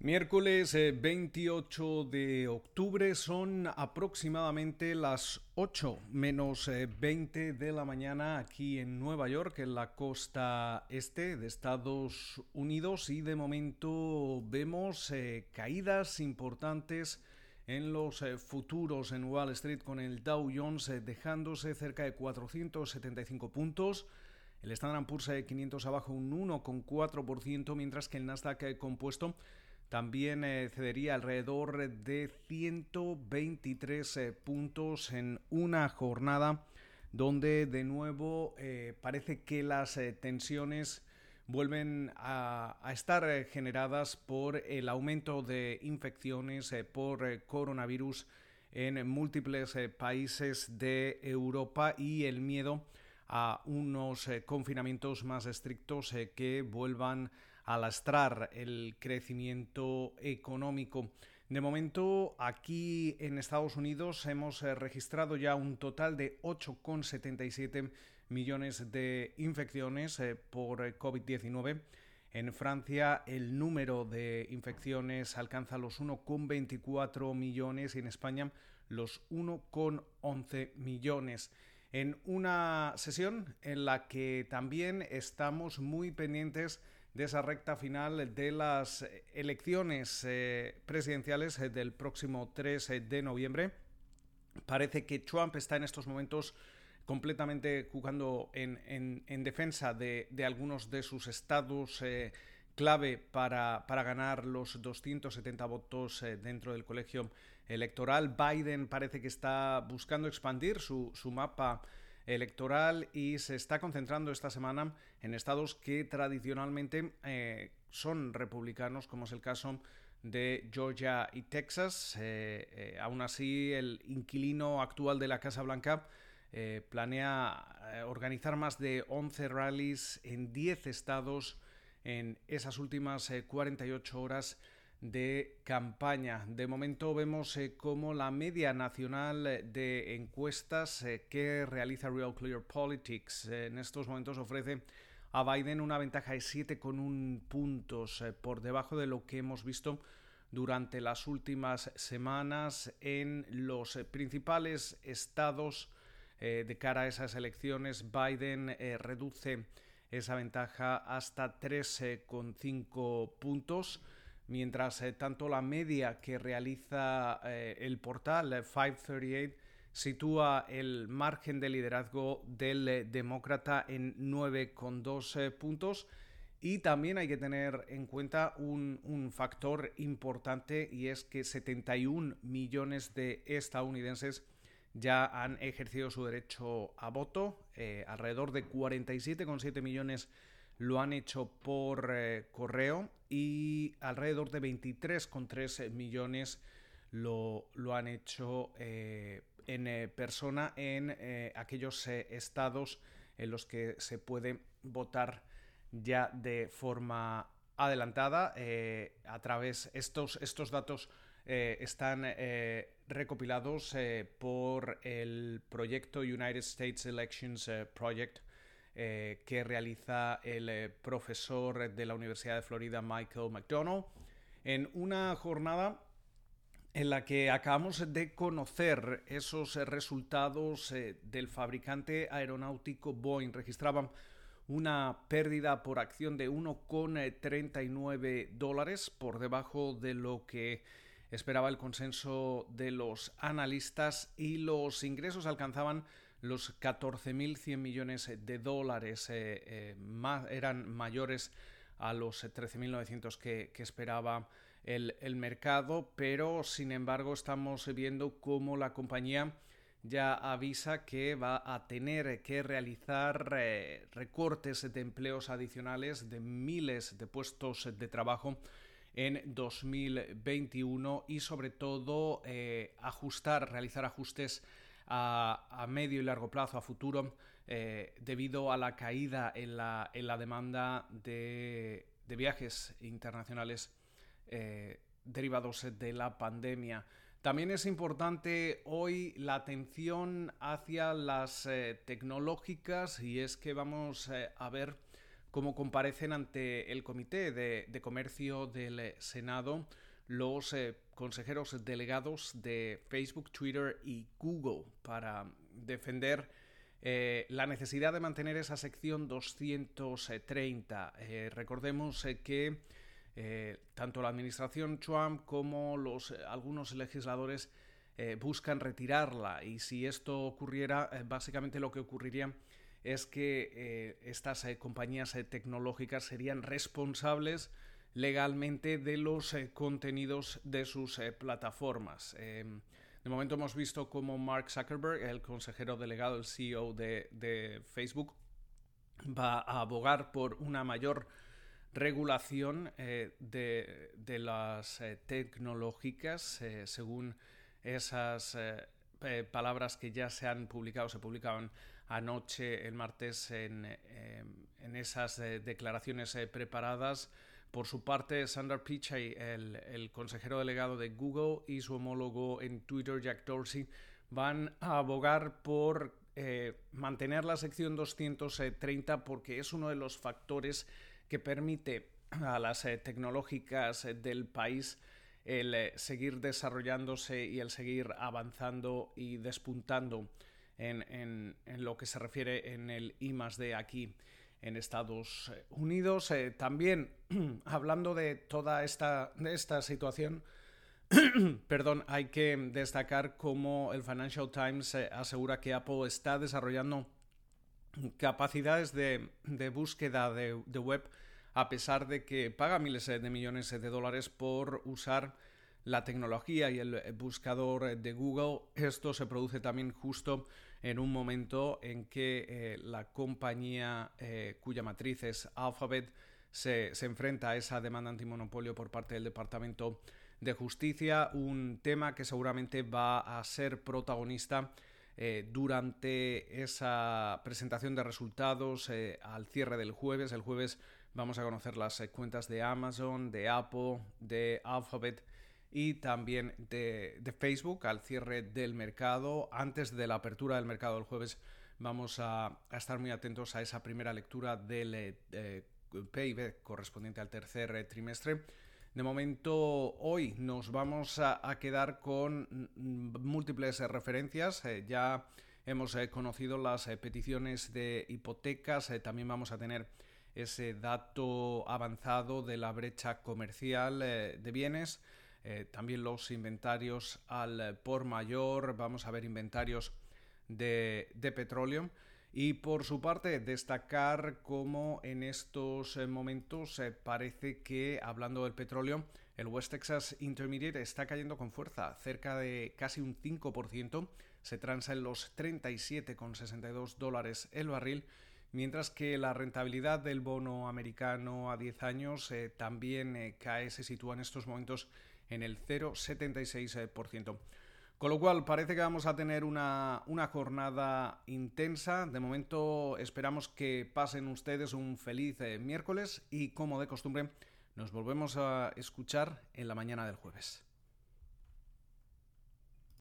Miércoles 28 eh, de octubre son aproximadamente las 8 menos 20 eh, de la mañana aquí en Nueva York, en la costa este de Estados Unidos y de momento vemos eh, caídas importantes en los futuros en Wall Street con el Dow Jones dejándose cerca de 475 puntos. El Standard Poor's 500 abajo un 1,4%, mientras que el Nasdaq compuesto también eh, cedería alrededor de 123 eh, puntos en una jornada donde de nuevo eh, parece que las tensiones vuelven a, estar generadas por el aumento de infecciones por coronavirus en múltiples países de Europa y el miedo a unos confinamientos más estrictos que vuelvan a lastrar el crecimiento económico. De momento, aquí en Estados Unidos hemos eh, registrado ya un total de 8,77 millones de infecciones eh, por COVID-19. En Francia el número de infecciones alcanza los 1,24 millones y en España los 1,11 millones. En una sesión en la que también estamos muy pendientes de esa recta final de las elecciones eh, presidenciales eh, del próximo 3 eh, de noviembre. Parece que Trump está en estos momentos completamente jugando en, defensa de, algunos de sus estados clave para, ganar los 270 votos dentro del colegio electoral. Biden parece que está buscando expandir su, su mapa electoral y se está concentrando esta semana en estados que tradicionalmente eh, son republicanos, como es el caso de Georgia y Texas. Eh, eh, aún así, el inquilino actual de la Casa Blanca planea organizar más de 11 rallies en 10 estados en esas últimas 48 horas de campaña. De momento vemos eh, como la media nacional de encuestas eh, que realiza Real Clear Politics en estos momentos ofrece a Biden una ventaja de 7,1 puntos eh, por debajo de lo que hemos visto durante las últimas semanas en los principales estados de cara a esas elecciones. Biden reduce esa ventaja hasta 3,5 puntos mientras eh, tanto la media que realiza eh, el portal 538 sitúa el margen de liderazgo del eh, demócrata en 9,2 puntos. Y también hay que tener en cuenta un, factor importante y es que 71 millones de estadounidenses ya han ejercido su derecho a voto, alrededor de 47,7 millones lo han hecho por eh, correo y alrededor de 23,3 millones lo, han hecho eh, en eh, persona en aquellos estados en los que se puede votar ya de forma adelantada. A través estos estos datos están recopilados por el proyecto United States Elections Project eh, que realiza el eh, profesor de la Universidad de Florida Michael McDonald en una jornada en la que acabamos de conocer esos resultados eh, del fabricante aeronáutico Boeing. Registraban una pérdida por acción de 1,39 dólares por debajo de lo que esperaba el consenso de los analistas y los ingresos alcanzaban los 14.100 millones de dólares eh, eh, eran mayores a los 13.900 que, que esperaba el, mercado, pero sin embargo estamos viendo cómo la compañía ya avisa que va a tener que realizar eh, recortes de empleos adicionales de miles de puestos de trabajo en 2021 y sobre todo ajustar, realizar ajustes a, medio y largo plazo, a futuro, eh, debido a la caída en la, en la demanda de, viajes internacionales eh, derivados de la pandemia. También es importante hoy la atención hacia las eh, tecnológicas y es que vamos a ver como comparecen ante el Comité de, Comercio del Senado los eh, consejeros delegados de Facebook, Twitter y Google para defender eh, la necesidad de mantener esa sección 230. Eh, recordemos que tanto la administración Trump como los, algunos legisladores buscan retirarla y si esto ocurriera, básicamente lo que ocurriría es que estas compañías tecnológicas serían responsables legalmente de los contenidos de sus plataformas. Em, de momento hemos visto cómo Mark Zuckerberg, el consejero delegado, el CEO de, Facebook, va a abogar por una mayor regulación de, de, las tecnológicas según esas palabras que ya se han publicado, se publicaban anoche, el martes, en, em, esas eh, declaraciones eh, preparadas. Por su parte, Sandra Pichai, el, consejero delegado de Google, y su homólogo en Twitter, Jack Dorsey, van a abogar por eh, mantener la sección 230 porque es uno de los factores que permite a las tecnológicas del país el seguir desarrollándose y el seguir avanzando y despuntando en, lo que se refiere en el I aquí en Estados Unidos. Eh, también hablando de toda esta, esta situación, perdón, hay que destacar cómo el Financial Times eh, asegura que Apple está desarrollando capacidades de, búsqueda de, web a pesar de que paga miles de millones de dólares por usar la tecnología y el buscador de Google. Esto se produce también justo en un momento en que eh, la compañía eh, cuya matriz es Alphabet se, enfrenta a esa demanda antimonopolio por parte del Departamento de Justicia, un tema que seguramente va a ser protagonista eh, durante esa presentación de resultados al cierre del jueves. El jueves vamos a conocer las cuentas de Amazon, de Apple, de Alphabet y también de, Facebook al cierre del mercado. Antes de la apertura del mercado el jueves vamos a, estar muy atentos a esa primera lectura del eh, PIB correspondiente al tercer eh, trimestre. De momento, hoy nos vamos a, quedar con múltiples referencias. Eh, ya hemos conocido las peticiones de hipotecas. también vamos a tener ese dato avanzado de la brecha comercial de bienes. Eh, también los inventarios al por mayor, vamos a ver inventarios de, petróleo. Y por su parte, destacar cómo en estos eh, momentos eh, parece que, hablando del petróleo, el West Texas Intermediate está cayendo con fuerza, cerca de casi un 5%, se transa en los 37,62 dólares el barril, mientras que la rentabilidad del bono americano a 10 años también cae, se sitúa en estos momentos en el 0,76%. Con lo cual parece que vamos a tener una, una, jornada intensa. De momento esperamos que pasen ustedes un feliz eh, miércoles y como de costumbre nos volvemos a escuchar en la mañana del jueves.